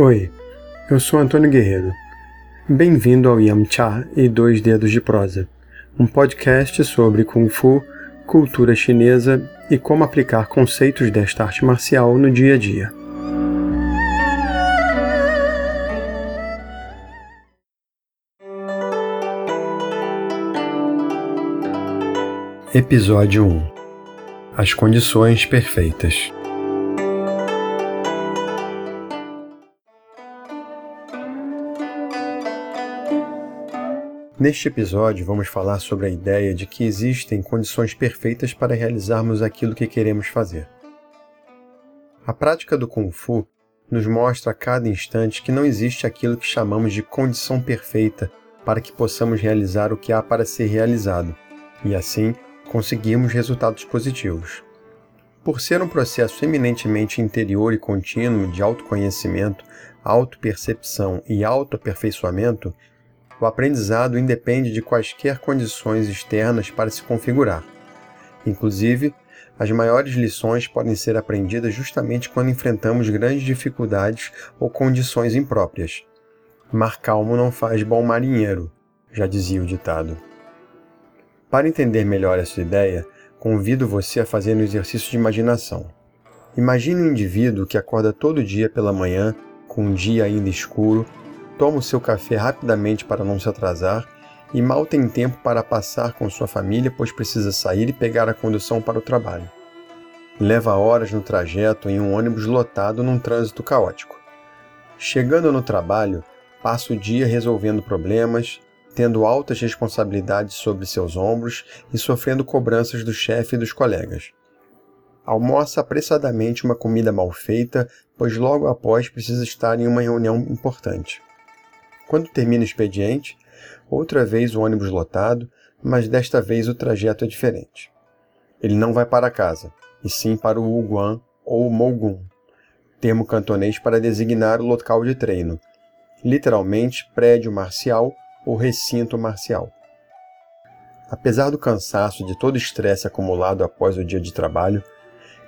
Oi, eu sou Antônio Guerreiro. Bem-vindo ao Yamcha e Dois Dedos de Prosa, um podcast sobre Kung Fu, cultura chinesa e como aplicar conceitos desta arte marcial no dia a dia. Episódio 1 As condições perfeitas. Neste episódio, vamos falar sobre a ideia de que existem condições perfeitas para realizarmos aquilo que queremos fazer. A prática do Kung Fu nos mostra a cada instante que não existe aquilo que chamamos de condição perfeita para que possamos realizar o que há para ser realizado, e assim conseguirmos resultados positivos. Por ser um processo eminentemente interior e contínuo de autoconhecimento, autopercepção e autoaperfeiçoamento, o aprendizado independe de quaisquer condições externas para se configurar. Inclusive, as maiores lições podem ser aprendidas justamente quando enfrentamos grandes dificuldades ou condições impróprias. Mar calmo não faz bom marinheiro, já dizia o ditado. Para entender melhor essa ideia, convido você a fazer um exercício de imaginação. Imagine um indivíduo que acorda todo dia pela manhã, com um dia ainda escuro, toma o seu café rapidamente para não se atrasar e mal tem tempo para passar com sua família, pois precisa sair e pegar a condução para o trabalho. Leva horas no trajeto em um ônibus lotado num trânsito caótico. Chegando no trabalho, passa o dia resolvendo problemas, tendo altas responsabilidades sobre seus ombros e sofrendo cobranças do chefe e dos colegas. Almoça apressadamente uma comida mal feita, pois logo após precisa estar em uma reunião importante. Quando termina o expediente, outra vez o ônibus lotado, mas desta vez o trajeto é diferente. Ele não vai para casa, e sim para o Wuguan ou Mogun, termo cantonês para designar o local de treino, literalmente prédio marcial ou recinto marcial. Apesar do cansaço de todo o estresse acumulado após o dia de trabalho,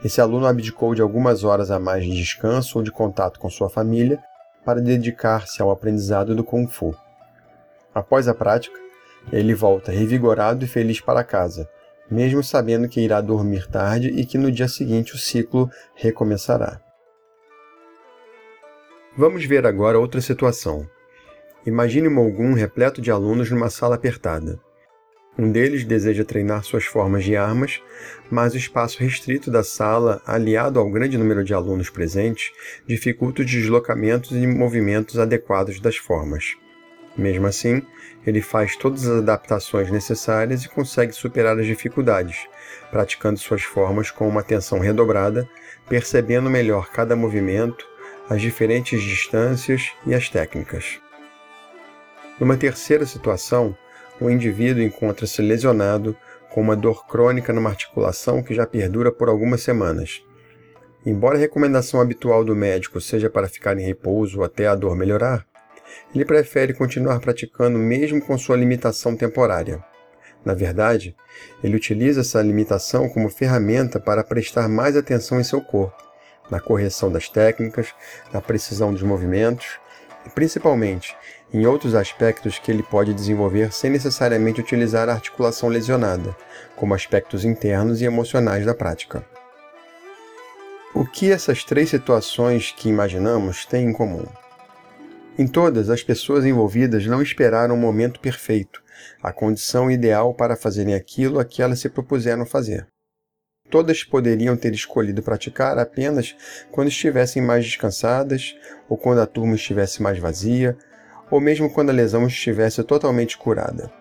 esse aluno abdicou de algumas horas a mais de descanso ou de contato com sua família para dedicar-se ao aprendizado do Kung Fu. Após a prática, ele volta revigorado e feliz para casa, mesmo sabendo que irá dormir tarde e que no dia seguinte o ciclo recomeçará. Vamos ver agora outra situação. Imagine Mogum repleto de alunos numa sala apertada. Um deles deseja treinar suas formas de armas, mas o espaço restrito da sala, aliado ao grande número de alunos presentes, dificulta os deslocamentos e movimentos adequados das formas. Mesmo assim, ele faz todas as adaptações necessárias e consegue superar as dificuldades, praticando suas formas com uma atenção redobrada, percebendo melhor cada movimento, as diferentes distâncias e as técnicas. Numa terceira situação, o indivíduo encontra-se lesionado com uma dor crônica numa articulação que já perdura por algumas semanas. Embora a recomendação habitual do médico seja para ficar em repouso até a dor melhorar, ele prefere continuar praticando mesmo com sua limitação temporária. Na verdade, ele utiliza essa limitação como ferramenta para prestar mais atenção em seu corpo, na correção das técnicas, na precisão dos movimentos principalmente, em outros aspectos que ele pode desenvolver sem necessariamente utilizar a articulação lesionada, como aspectos internos e emocionais da prática. O que essas três situações que imaginamos têm em comum? Em todas, as pessoas envolvidas não esperaram o momento perfeito, a condição ideal para fazerem aquilo a que elas se propuseram fazer. Todas poderiam ter escolhido praticar apenas quando estivessem mais descansadas, ou quando a turma estivesse mais vazia, ou mesmo quando a lesão estivesse totalmente curada.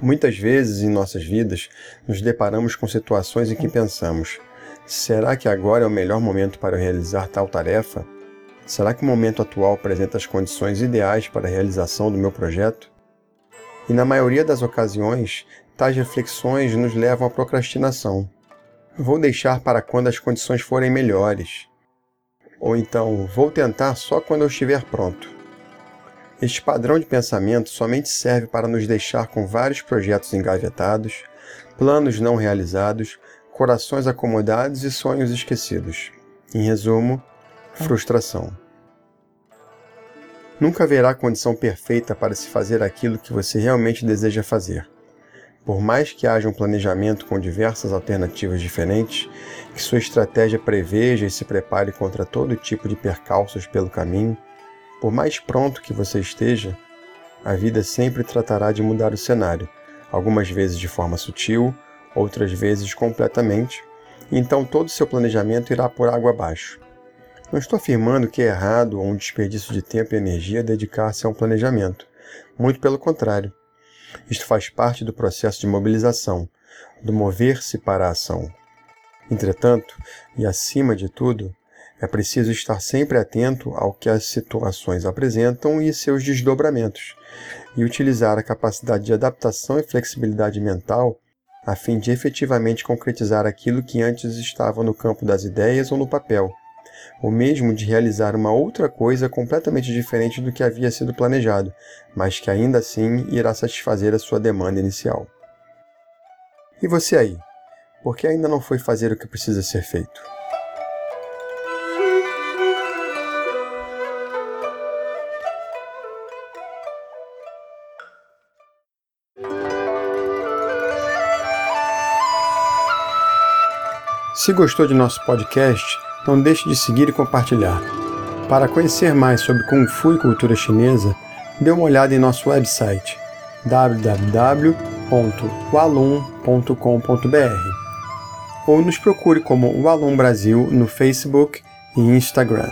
Muitas vezes em nossas vidas nos deparamos com situações em que pensamos: será que agora é o melhor momento para realizar tal tarefa? Será que o momento atual apresenta as condições ideais para a realização do meu projeto? E na maioria das ocasiões, tais reflexões nos levam à procrastinação. Vou deixar para quando as condições forem melhores. Ou então, vou tentar só quando eu estiver pronto. Este padrão de pensamento somente serve para nos deixar com vários projetos engavetados, planos não realizados, corações acomodados e sonhos esquecidos. Em resumo, frustração. Nunca haverá condição perfeita para se fazer aquilo que você realmente deseja fazer. Por mais que haja um planejamento com diversas alternativas diferentes, que sua estratégia preveja e se prepare contra todo tipo de percalços pelo caminho, por mais pronto que você esteja, a vida sempre tratará de mudar o cenário, algumas vezes de forma sutil, outras vezes completamente, e então todo seu planejamento irá por água abaixo. Não estou afirmando que é errado ou um desperdício de tempo e energia dedicar-se a um planejamento. Muito pelo contrário. Isto faz parte do processo de mobilização, do mover-se para a ação. Entretanto, e acima de tudo, é preciso estar sempre atento ao que as situações apresentam e seus desdobramentos, e utilizar a capacidade de adaptação e flexibilidade mental a fim de efetivamente concretizar aquilo que antes estava no campo das ideias ou no papel, ou mesmo de realizar uma outra coisa completamente diferente do que havia sido planejado, mas que ainda assim irá satisfazer a sua demanda inicial. E você aí? Por que ainda não foi fazer o que precisa ser feito? Se gostou de nosso podcast, não deixe de seguir e compartilhar. Para conhecer mais sobre Kung Fu e cultura chinesa, dê uma olhada em nosso website www.walum.com.br ou nos procure como Walum Brasil no Facebook e Instagram.